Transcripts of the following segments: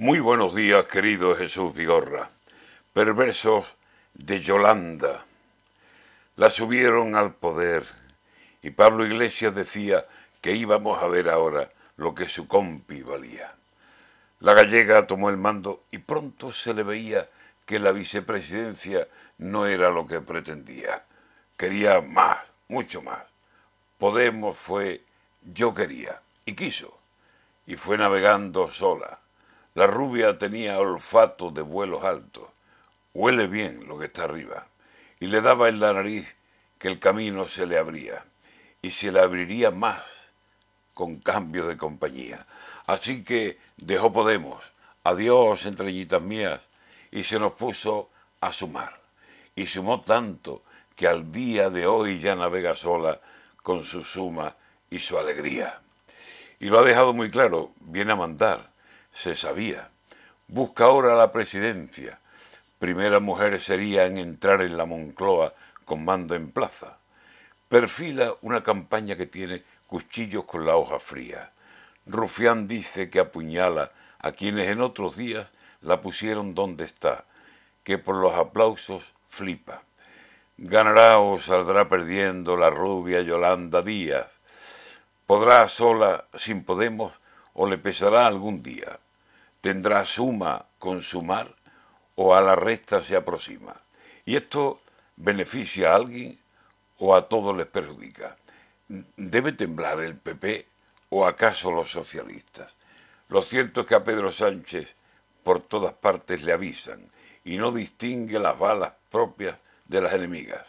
Muy buenos días, querido Jesús Vigorra. Perversos de Yolanda. La subieron al poder y Pablo Iglesias decía que íbamos a ver ahora lo que su compi valía. La gallega tomó el mando y pronto se le veía que la vicepresidencia no era lo que pretendía. Quería más, mucho más. Podemos fue yo quería y quiso y fue navegando sola. La rubia tenía olfato de vuelos altos. Huele bien lo que está arriba. Y le daba en la nariz que el camino se le abría. Y se le abriría más con cambio de compañía. Así que dejó Podemos, adiós entreñitas mías, y se nos puso a sumar. Y sumó tanto que al día de hoy ya navega sola con su suma y su alegría. Y lo ha dejado muy claro, viene a mandar, se sabía. Busca ahora la presidencia. Primera mujer sería en entrar en la Moncloa con mando en plaza. Perfila una campaña que tiene cuchillos con la hoja fría. Rufián dice que apuñala a quienes en otros días la pusieron donde está, que por los aplausos flipa. Ganará o saldrá perdiendo la rubia Yolanda Díaz. Podrá sola sin Podemos o le pesará algún día. Tendrá suma con sumar o a la resta se aproxima. Y esto beneficia a alguien o a todos les perjudica. ¿Debe temblar el PP o acaso los socialistas? Lo cierto es que a Pedro Sánchez por todas partes le avisan y no distingue las balas propias de las enemigas.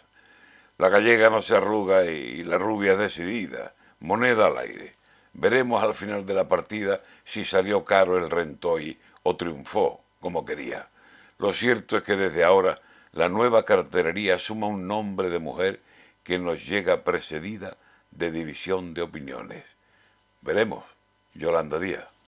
La gallega no se arruga y la rubia es decidida, moneda al aire. Veremos al final de la partida si salió caro el rentoy o triunfó como quería. Lo cierto es que desde ahora la nueva carterería suma un nombre de mujer que nos llega precedida de división de opiniones. Veremos, Yolanda Díaz.